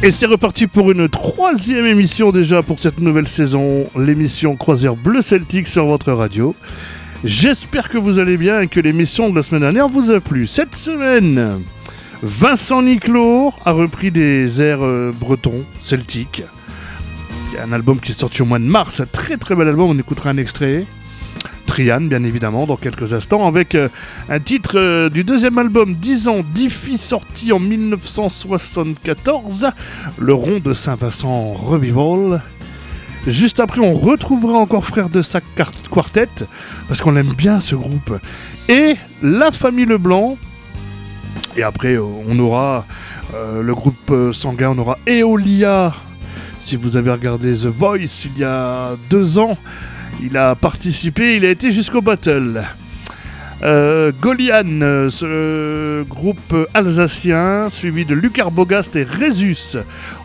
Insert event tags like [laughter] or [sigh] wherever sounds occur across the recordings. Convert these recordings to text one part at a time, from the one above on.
Et c'est reparti pour une troisième émission déjà pour cette nouvelle saison, l'émission Croisière Bleu Celtique sur votre radio. J'espère que vous allez bien et que l'émission de la semaine dernière vous a plu. Cette semaine, Vincent Niclot a repris des airs euh, bretons, celtiques. Il y a un album qui est sorti au mois de mars, un très très bel album, on écoutera un extrait. Trian, bien évidemment, dans quelques instants, avec euh, un titre euh, du deuxième album 10 ans, 10 filles sorti en 1974, Le Rond de Saint-Vincent Revival. Juste après, on retrouvera encore Frère de Sac Quartet, parce qu'on aime bien ce groupe. Et La Famille Leblanc. Et après, euh, on aura le groupe sanguin, on aura Eolia. Si vous avez regardé The Voice il y a deux ans, il a participé, il a été jusqu'au battle. Euh, Golian, euh, ce groupe alsacien, suivi de Lucar Bogast et Résus.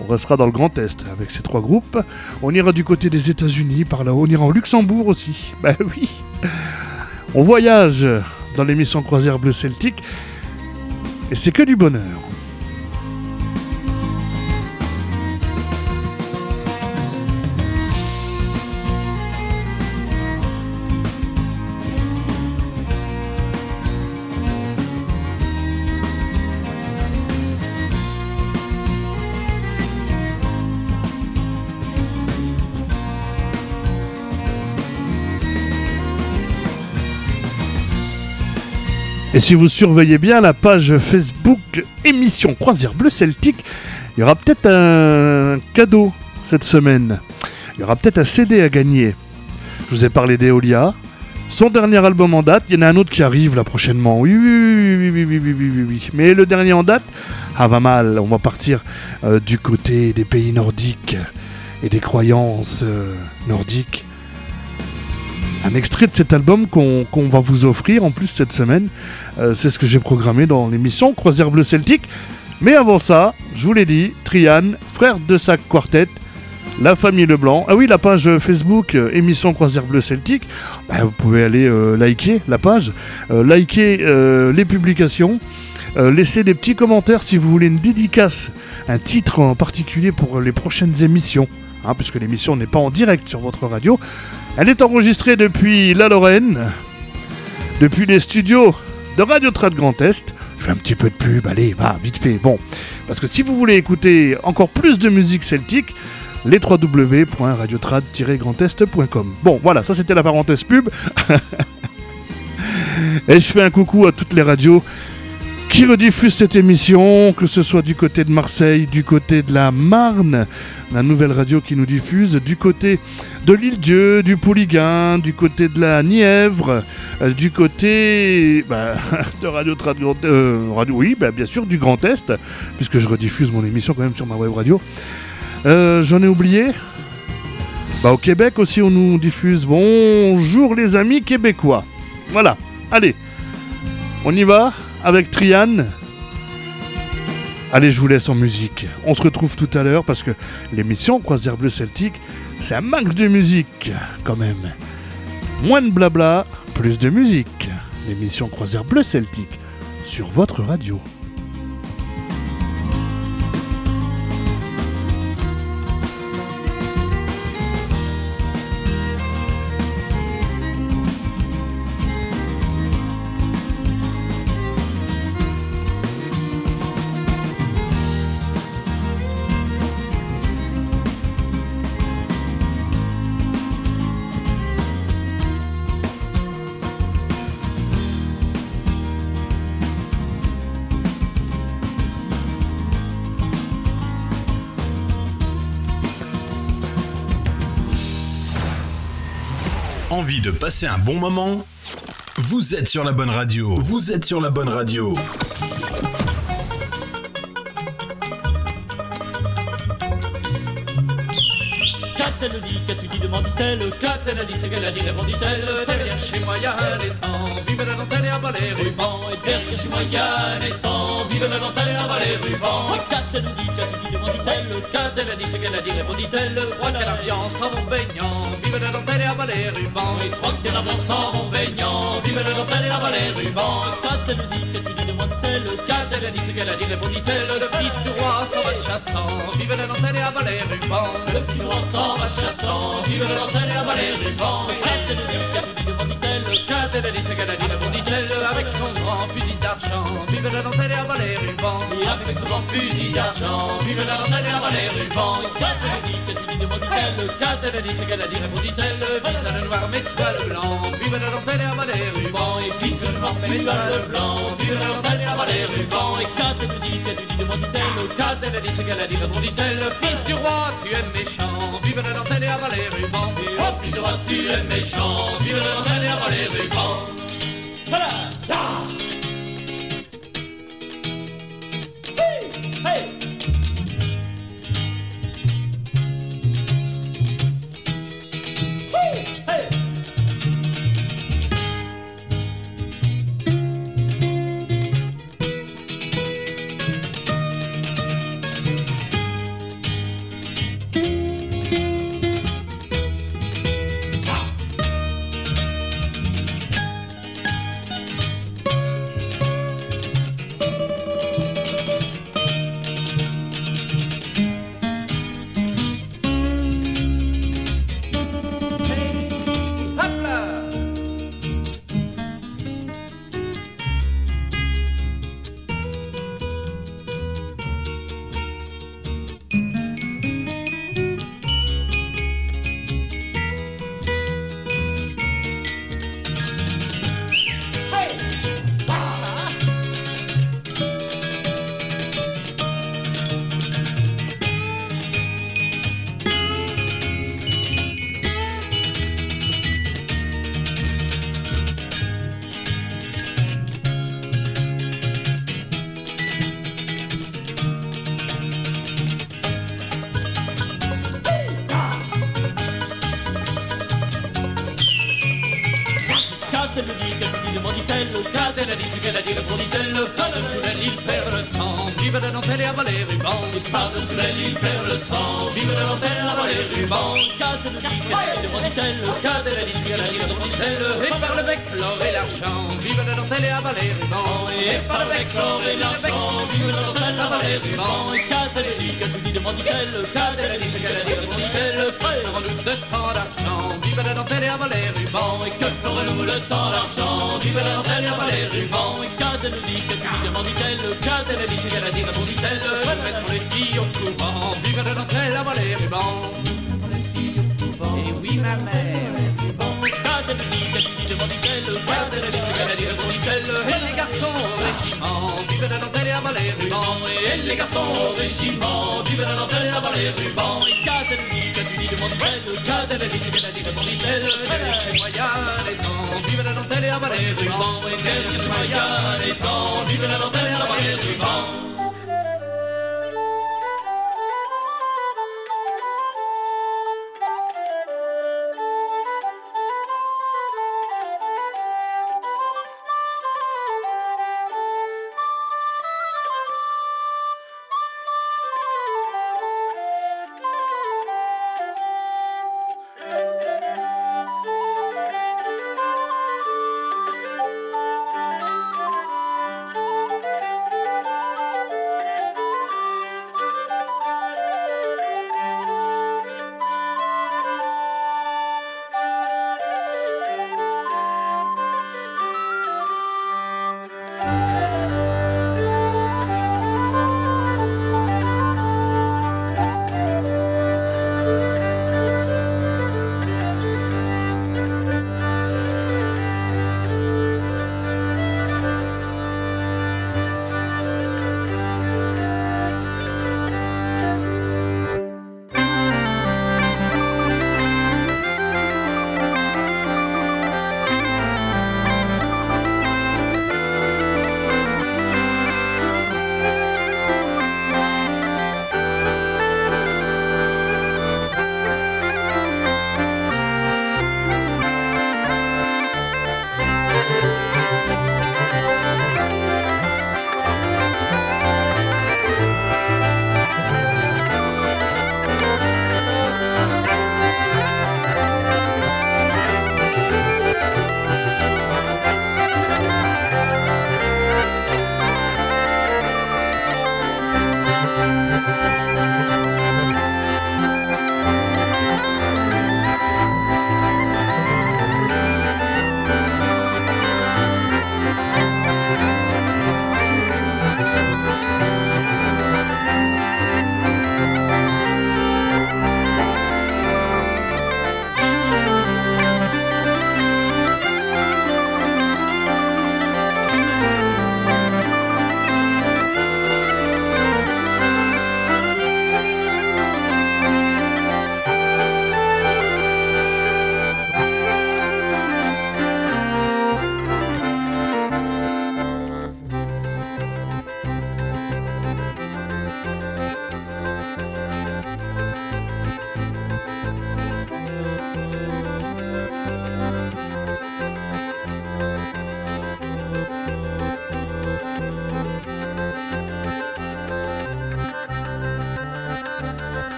On restera dans le Grand Est avec ces trois groupes. On ira du côté des États-Unis, par là, on ira en Luxembourg aussi. [laughs] Ben oui. On voyage dans l'émission Croisière Bleu Celtique et c'est que du bonheur. Et si vous surveillez bien la page Facebook émission Croisière Bleu Celtique, il y aura peut-être un cadeau cette semaine. Il y aura peut-être un CD à gagner. Je vous ai parlé d'Eolia. Son dernier album en date, il y en a un autre qui arrive là prochainement. Oui, oui, oui, oui, oui, oui, oui, oui, Mais le dernier en date, ah va mal. On va partir euh, du côté des pays nordiques et des croyances euh, nordiques un extrait de cet album qu'on va vous offrir en plus cette semaine. Euh, c'est ce que j'ai programmé dans l'émission Croisière Bleu Celtique. Mais avant ça, je vous l'ai dit, Trian, frère de Sac Quartet, la famille Leblanc. Ah oui, la page Facebook euh, émission Croisière Bleu Celtique. Bah, vous pouvez aller euh, liker la page, liker les publications. laisser des petits commentaires si vous voulez une dédicace, un titre en particulier pour les prochaines émissions, hein, puisque l'émission n'est pas en direct sur votre radio. Elle est enregistrée depuis la Lorraine, depuis les studios de Radio Trad Grand Est. Je fais un petit peu de pub, allez, va, vite fait. Bon, parce que si vous voulez écouter encore plus de musique celtique, les www.radiotrad-grandest.com. Bon, voilà, ça c'était la parenthèse pub. [laughs] Et je fais un coucou à toutes les radios qui rediffusent cette émission, que ce soit du côté de Marseille, du côté de la Marne, la nouvelle radio qui nous diffuse, du côté de l'île Dieu, du Pouliguen, du côté de la Nièvre, euh, du côté bah, [laughs] de Radio euh, radio, oui, bah, bien sûr, du Grand Est, puisque je rediffuse mon émission quand même sur ma web radio. Euh, j'en ai oublié bah, Au Québec aussi, on nous diffuse. Bonjour les amis québécois. Voilà, allez, on y va? Avec Trian. Allez, je vous laisse en musique. On se retrouve tout à l'heure parce que l'émission Croisière Bleu Celtique c'est un max de musique, quand même. Moins de blabla, plus de musique. L'émission Croisière Bleu Celtique sur votre radio. Passer un bon moment. Vous êtes sur la bonne radio. Vous êtes sur la bonne radio. Qu'a-t-elle dit, qu'as-tu dit, demande-t-elle. Qu'a-t-elle dit, c'est qu'elle a dit, répondit-elle. Derrière chez moi, y'a les temps, vive la dentelle et abat les rubans. Et derrière chez moi, y'a les temps, vive la dentelle et abat les rubans. Qu'a-t-elle dit, demande-t-elle Qu'a-t-elle dit, c'est qu'elle a dit, répondit-elle Voilà l'ambiance en mon baignant vive la dentelle et abat les rubans Et trois que l'ambiance en mon baignant, vive la dentelle et abat les rubans Qu'a-t-elle dit, dit, demande-t-elle Qu'a-t-elle qu'a-t-elle dit, ce qu'elle a dit, répondit-elle. Le fils du roi s'en va chassant, vive la dentelle et abat les rubans. Le fils du roi s'en va chassant, vive la dentelle et abat les rubans. Qu'a-t-elle dit, qu'a-t-elle dit, demandit-elle. Qu'a-t-elle dit, ce qu'elle a dit, répondit-elle. Avec son grand fusil d'argent, vive la dentelle et abat les rubans. Et avec son grand fusil d'argent, vive la dentelle et abat les rubans. Qu'a-t-elle dit, qu'a-t-elle dit, demandit-elle. Qu'a-t-elle dit, ce qu'elle a dit, répondit-elle. Vise le noir, mets-toi le blanc, vive la dentelle et abat les rubans. Et fils le noir, mets-toi le blanc, vive la dentelle et abat les rubans. Et qu'a-t-elle dit, qu'a-t-elle dit, demandit-elle. Qu'a-t-elle dit, ce qu'elle a dit, répondit-elle. Fils du roi, tu es méchant, vive la dentelle et abat les rubans. Oh, fils du roi, tu es méchant, vive la dentelle et abat les rubans. Voilà, là. Et par bec, l'or et l'argent, vive la dentelle et abat les rubans Et dit, demandit-elle Qu'a-t-elle dit, ce qu'elle a dit, répondit-elle Ferons-nous de tant d'argent, vive la dentelle et abat les rubans Et que ferons-nous le temps d'argent? Vive la dentelle et abat les rubans Et qu'a-t-elle dit, qu'a-t-elle dit, demandit-elle Qu'a-t-elle dit, ce qu'elle a dit, répondit-elle Mettre les filles au couvent Vive la dentelle les garçons au régiment. Vive la dentelle et abat les rubans Et qu'a-t-elle dit, qu'a-t-elle dit, demandit-elle Qu'a-t-elle dit, ce qu'elle a dit, répondit-elle Elle est chez moi, y'a les temps Vive la dentelle et abat les rubans Et elle est chez moi, y'a les temps Vive la dentelle et abat les rubans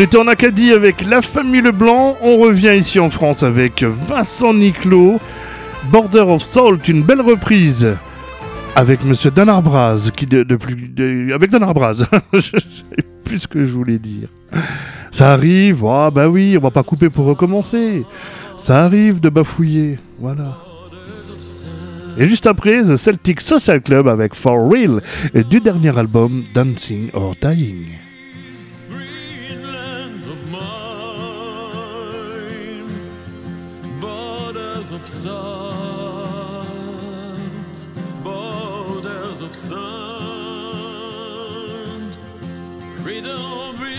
On était en Acadie avec La Famille Leblanc, on revient ici en France avec Vincent Niclot, Border of Salt, une belle reprise avec Monsieur Dan Arbraz, qui de, plus, avec Dan Arbraz, [laughs] je sais plus ce que je voulais dire. Ça arrive, ah bah oui, on va pas couper pour recommencer. Ça arrive de bafouiller, voilà. Et juste après, The Celtic Social Club avec For Real, du dernier album Dancing or Dying. freedom.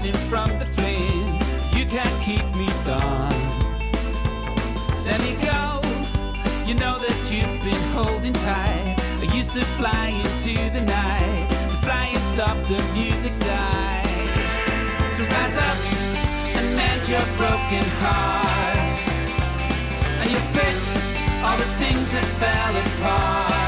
rising from the flame. You can't keep me down. Let me go. You know that you've been holding tight. I used to fly into the night. The flying stopped, the music died. So rise up and mend your broken heart. And you fix all the things that fell apart.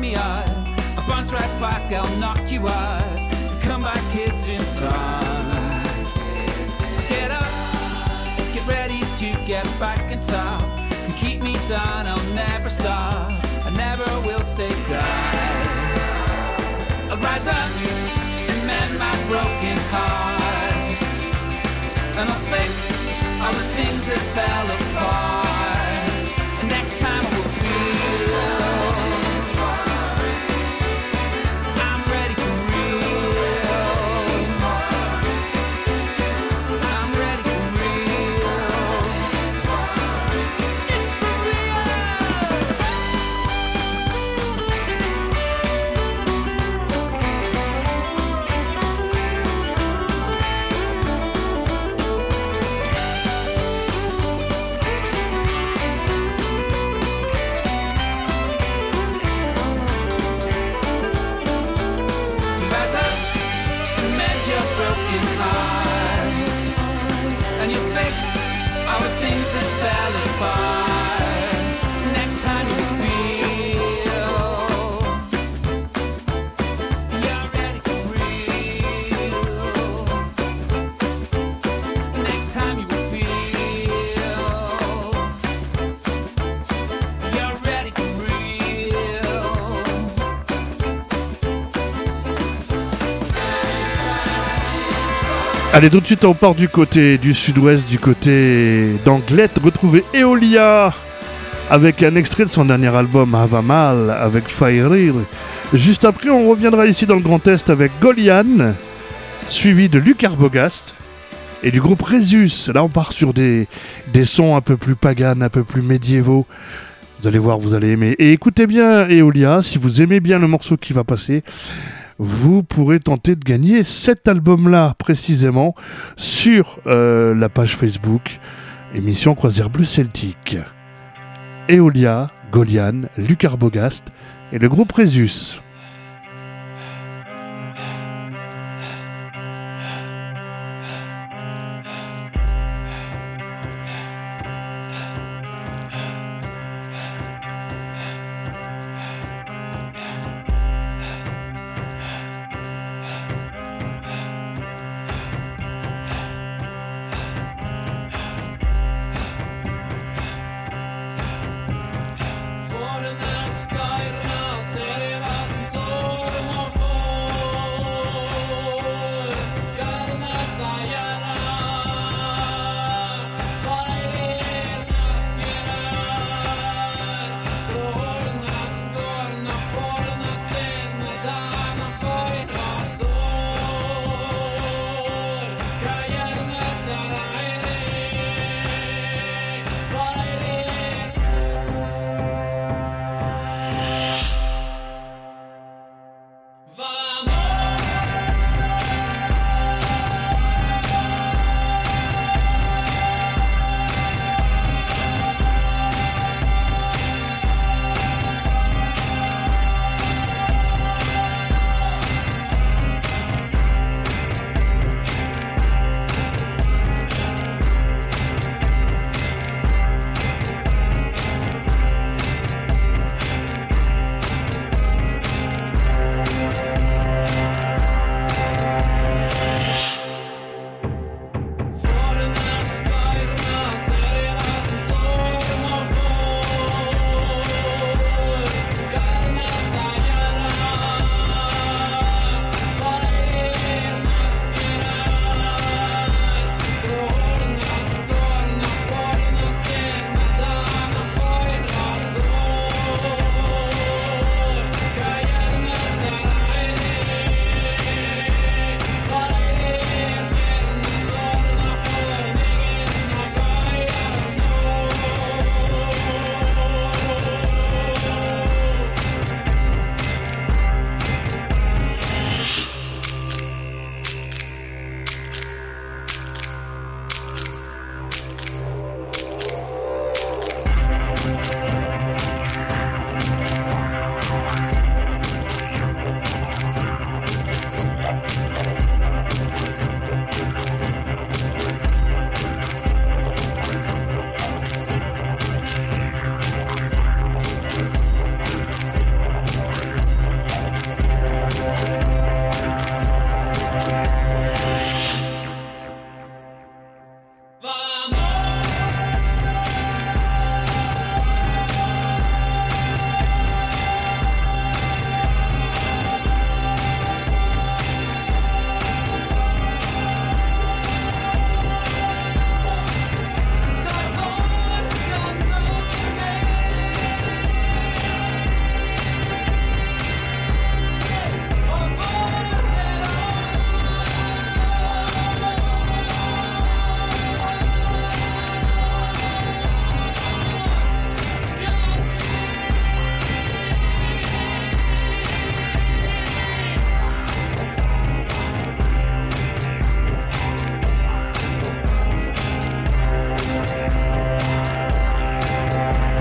Me. I bounce right back, I'll knock you out. Come back, kids in time. Get up, get ready to get back in top. Can keep me down, I'll never stop. I never will say die. I'll rise up and mend my broken heart. And I'll fix all the things that fell apart. Things that fell apart. Allez, tout de suite, on part du côté du sud-ouest, du côté d'Anglette. Retrouver Eolia avec un extrait de son dernier album Hava Mal avec Fire. Juste après, on reviendra ici dans le Grand Est avec Golian, suivi de Luc Arbogast et du groupe Resus. Là, on part sur des, des sons un peu plus paganes, un peu plus médiévaux. Vous allez voir, vous allez aimer. Et écoutez bien Eolia, si vous aimez bien le morceau qui va passer, vous pourrez tenter de gagner cet album-là précisément sur euh, la page Facebook émission Croisière Bleu Celtique. Eolia, Golian, Luc Arbogast et le groupe Resus.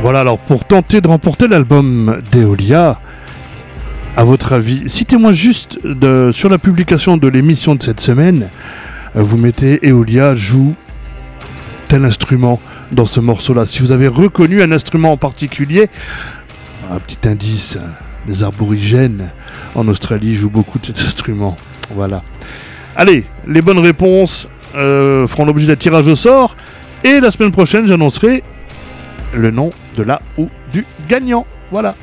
Voilà, alors pour tenter de remporter l'album d'Eolia, à votre avis, citez-moi juste sur la publication de l'émission de cette semaine, euh, vous mettez Eolia joue tel instrument dans ce morceau-là. Si vous avez reconnu un instrument en particulier, un petit indice, euh, les aborigènes en Australie jouent beaucoup de cet instrument. Voilà. Allez, les bonnes réponses euh, feront l'objet d'un tirage au sort. Et la semaine prochaine, j'annoncerai le nom de la ou du gagnant. Voilà.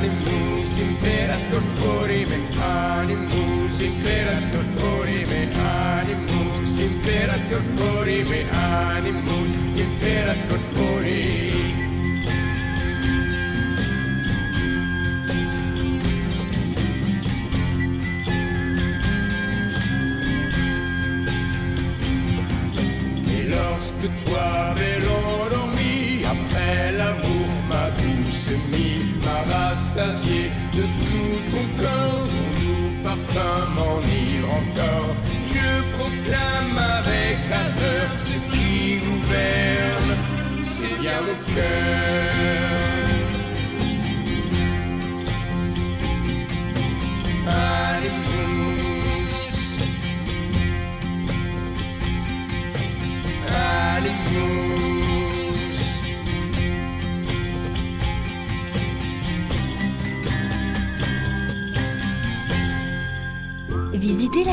Animus imperator corime, animus imperator corime, animus imperator corime, animus imperator corime. M'a rassasié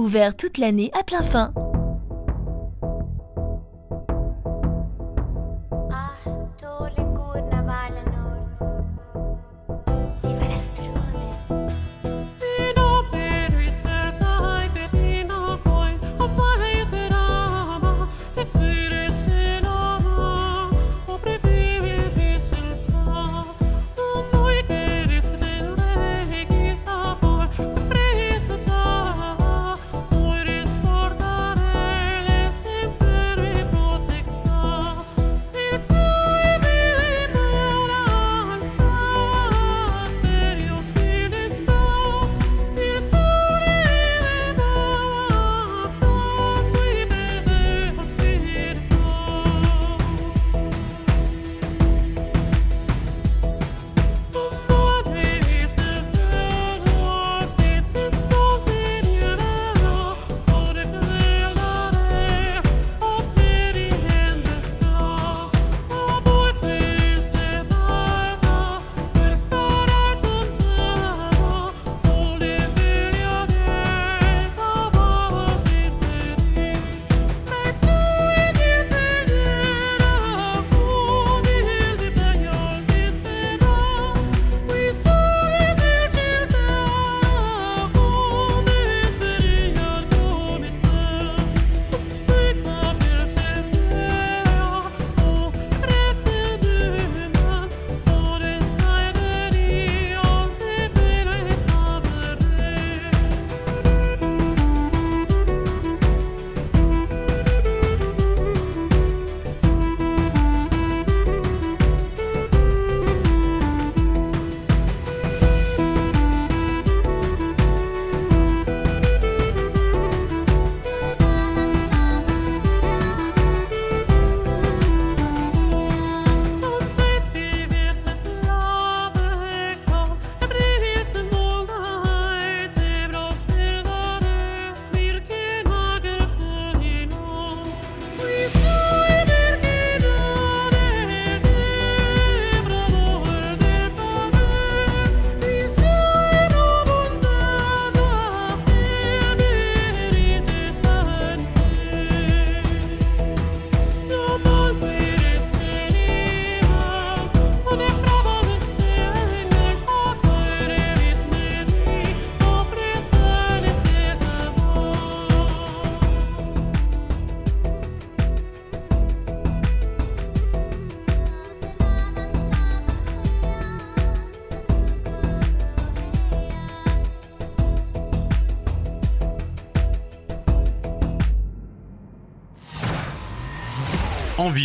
ouvert toute l'année à plein fin.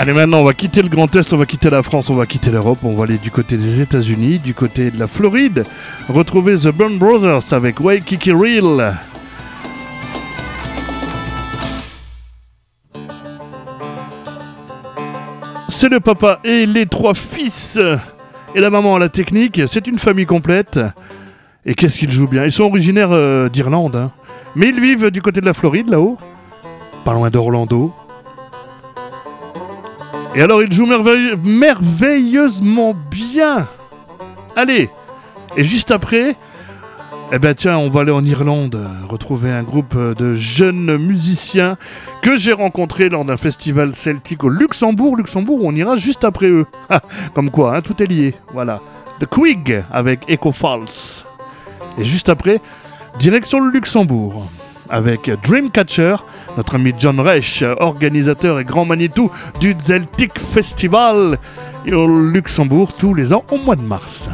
Allez, maintenant, on va quitter le Grand Est, on va quitter la France, on va quitter l'Europe, on va aller du côté des États-Unis, du côté de la Floride, retrouver The Band Brothers avec Waikiki Reel. C'est le papa et les trois fils et la maman à la technique. C'est une famille complète. Et qu'est-ce qu'ils jouent bien? Ils sont originaires euh, d'Irlande, hein. mais ils vivent du côté de la Floride, là-haut, pas loin d'Orlando. Et alors, jouent merveille- merveilleusement bien. Allez, et juste après, eh ben tiens, on va aller en Irlande, retrouver un groupe de jeunes musiciens que j'ai rencontrés lors d'un festival celtique au Luxembourg. Luxembourg, on ira juste après eux. [laughs] Ah, Comme quoi, hein, tout est lié. Voilà. The Quig avec Echo Falls. Et juste après, direction le Luxembourg avec Dreamcatcher, notre ami John Reich, organisateur et grand Manitou du Celtic Festival au Luxembourg tous les ans au mois de mars.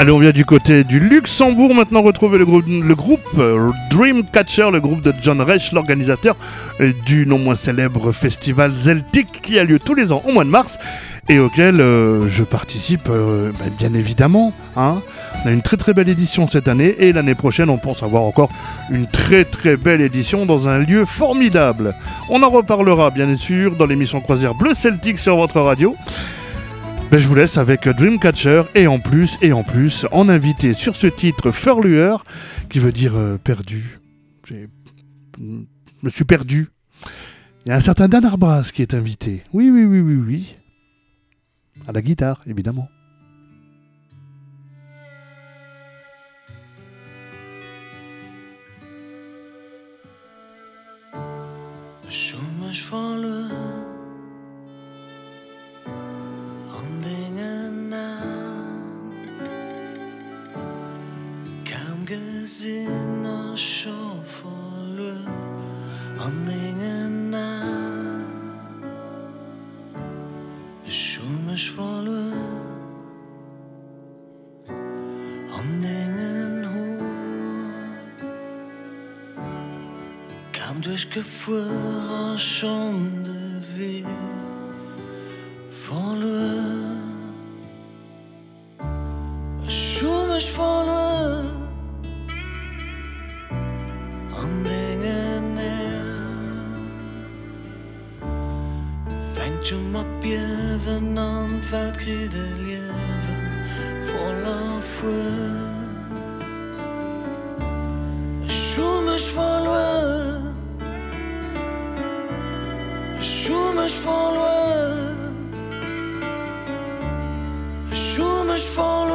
Allez, on vient du côté du Luxembourg maintenant retrouver le groupe, euh, Dreamcatcher, le groupe de John Reich, l'organisateur du non moins célèbre festival Celtic qui a lieu tous les ans au mois de mars et auquel euh, je participe euh, bah, bien évidemment. hein. On a une très très belle édition cette année et l'année prochaine on pense avoir encore une très très belle édition dans un lieu formidable. On en reparlera bien sûr dans l'émission Croisière Bleu Celtic sur votre radio. Ben, je vous laisse avec Dreamcatcher et en plus, et en plus, en invité sur ce titre Furlueur, qui veut dire euh, perdu. J'ai- Je me suis perdu. Il y a un certain Dan Arbras qui est invité. Oui, oui, oui, oui, oui. À la guitare, évidemment. Schommers vallen gesinn a chofolle andingen na Schumech volle Andengen ho Kam duch gefuer schonde we Volle Schumech volle anhängen Fenint um mat Biwen an Weltkride liewen voller fu Schumech verloren. Schumech verloren. Schumech verloren.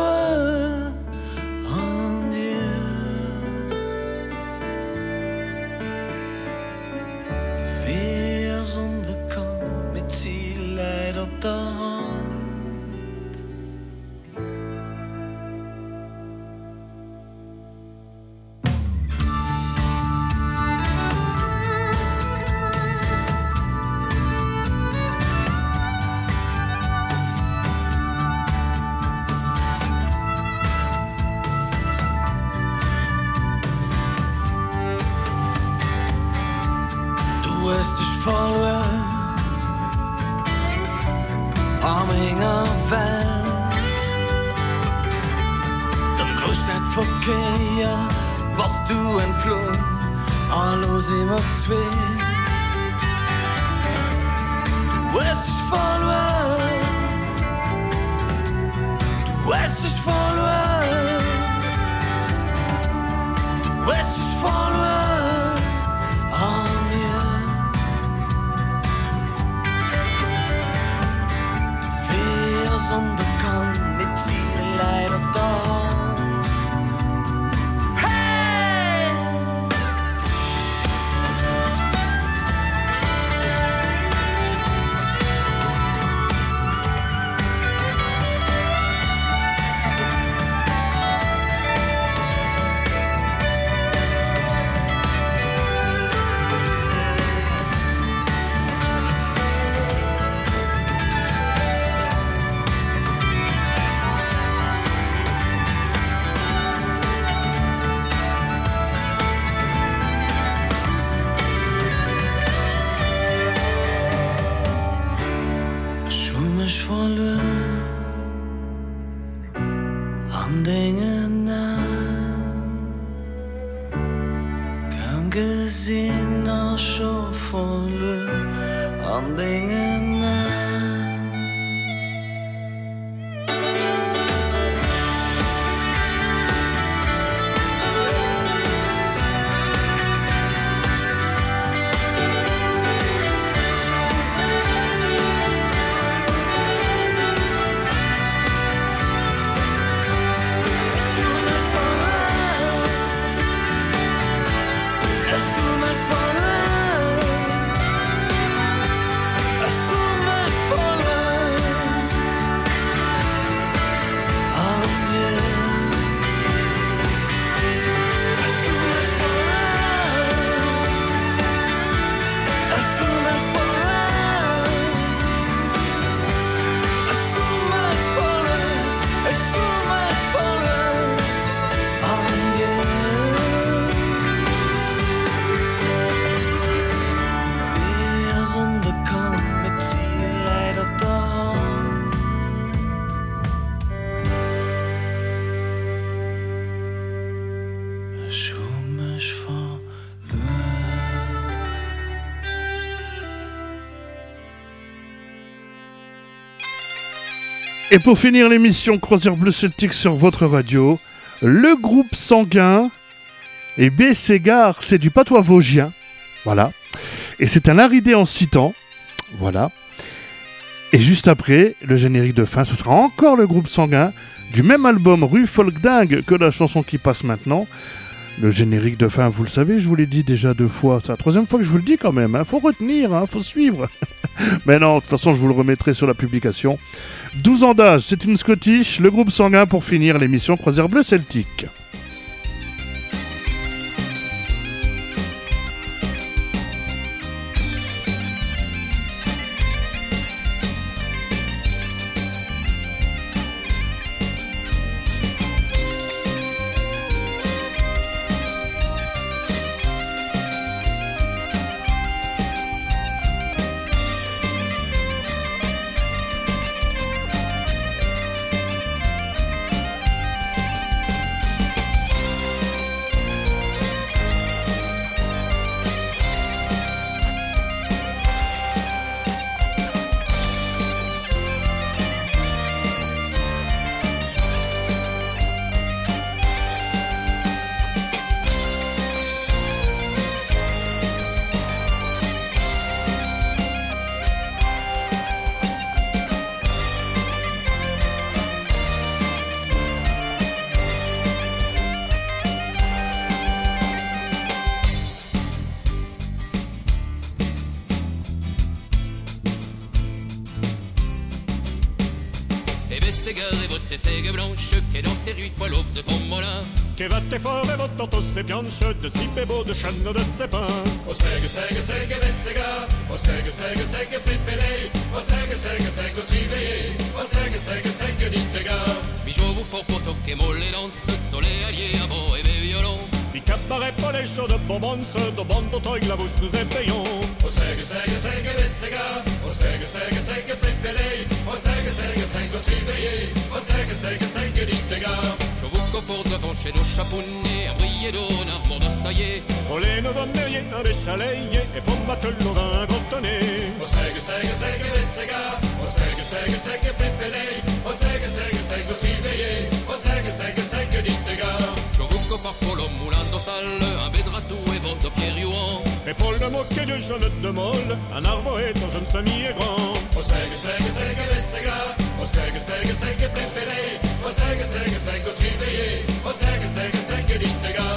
Et pour finir l'émission Croisière Bleu Celtic sur votre radio, le groupe sanguin, et B. Ségard, c'est du patois vosgien. Voilà. Et c'est un aridé en temps. Voilà. Et juste après, le générique de fin, ce sera encore le groupe sanguin du même album Rue Folk Dingue que la chanson qui passe maintenant. Le générique de fin, vous le savez, je vous l'ai dit déjà deux fois. C'est la troisième fois que je vous le dis quand même. Hein. Faut retenir, hein, faut suivre. [laughs] Mais non, de toute façon, je vous le remettrai sur la publication. 12 ans d'âge, c'est une Scottish, le groupe sanguin pour finir l'émission Croisière Bleu Celtique. Et Bességuer et votre sègue blanche Qui est dans ses rues poil de ton molin Che vatte fore votato se bianche de si bebo de channo de sepin O sègue, sègue, sègue, Bességuer O sègue, sègue, sègue, pépélé O sègue, sègue, sègue, triveillé O sègue, sègue, sègue, dittega Bijou vous fort pour so che molle lance Soleil allié à beau et violon Di cabaret pas les chauds de bonbons De bande toi la vous nous épayons O sègue, sègue, sègue, Bességuer O sègue, sègue, sègue, pépélé O sègue, sègue, sègue, sègue, dittega Je vous confort devant chez nos chapounets Un briller d'eau, armor de saillé O le no donne rien avec chaleie Et pour le sègue, sègue, sègue, Bességuer O sègue, sègue, sègue, pépélé O sègue, sègue, sègue, triveillé O sègue, sègue, sègue, dittega Je vous confort pour l'homme moulin de Un bédrassou et votre pierre youan Et pour le moquet de jaune de molle Un arbre est un jeune semi et grand O sègue, sègue, sègue, Og steike, steike, steike pepperi. Og steike, steike, steike og tyveri. Og steike, steike, steike dyttinga.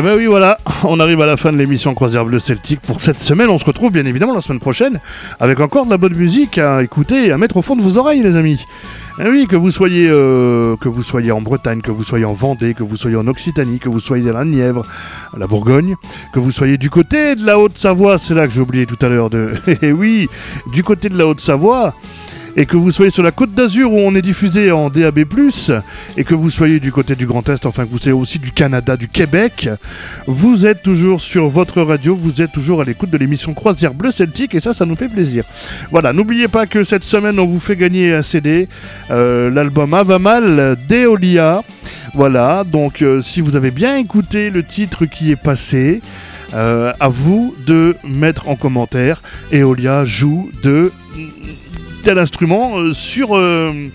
Et ben oui, voilà, on arrive à la fin de l'émission Croisière Bleu Celtique pour cette semaine. On se retrouve bien évidemment la semaine prochaine avec encore de la bonne musique à écouter et à mettre au fond de vos oreilles, les amis. Et oui, que vous soyez, euh, que vous soyez en Bretagne, que vous soyez en Vendée, que vous soyez en Occitanie, que vous soyez à la Nièvre, la Bourgogne, que vous soyez du côté de la Haute-Savoie, c'est là que j'ai oublié tout à l'heure de. [laughs] Eh oui, du côté de la Haute-Savoie. Et que vous soyez sur la côte d'Azur où on est diffusé en DAB+, et que vous soyez du côté du Grand Est, enfin que vous soyez aussi du Canada, du Québec, vous êtes toujours sur votre radio, vous êtes toujours à l'écoute de l'émission Croisière Bleu Celtique, et ça, ça nous fait plaisir. Voilà, n'oubliez pas que cette semaine, on vous fait gagner un CD, euh, l'album Ava Mal d'Eolia. Voilà, donc euh, si vous avez bien écouté le titre qui est passé, euh, à vous de mettre en commentaire Eolia joue de tel instrument euh, sur, euh,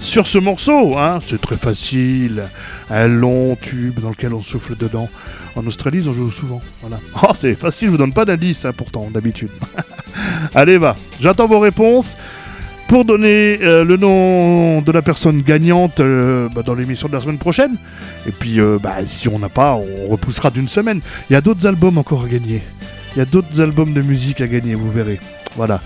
sur ce morceau. Hein. C'est très facile. Un long tube dans lequel on souffle dedans. En Australie, ils en jouent souvent. Voilà. [laughs] Oh, c'est facile, je vous donne pas d'indice hein, pourtant, d'habitude. [laughs] Allez, va. J'attends vos réponses. Pour donner euh, le nom de la personne gagnante bah, dans l'émission de la semaine prochaine. Et puis, bah, si on n'a pas, on repoussera d'une semaine. Il y a d'autres albums encore à gagner. Il y a d'autres albums de musique à gagner, vous verrez. Voilà.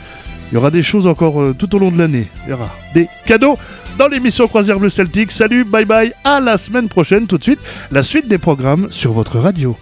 Il y aura des choses encore euh, tout au long de l'année. Il y aura des cadeaux dans l'émission Croisière Bleu Celtique. Salut, bye bye, à la semaine prochaine. Tout de suite, la suite des programmes sur votre radio.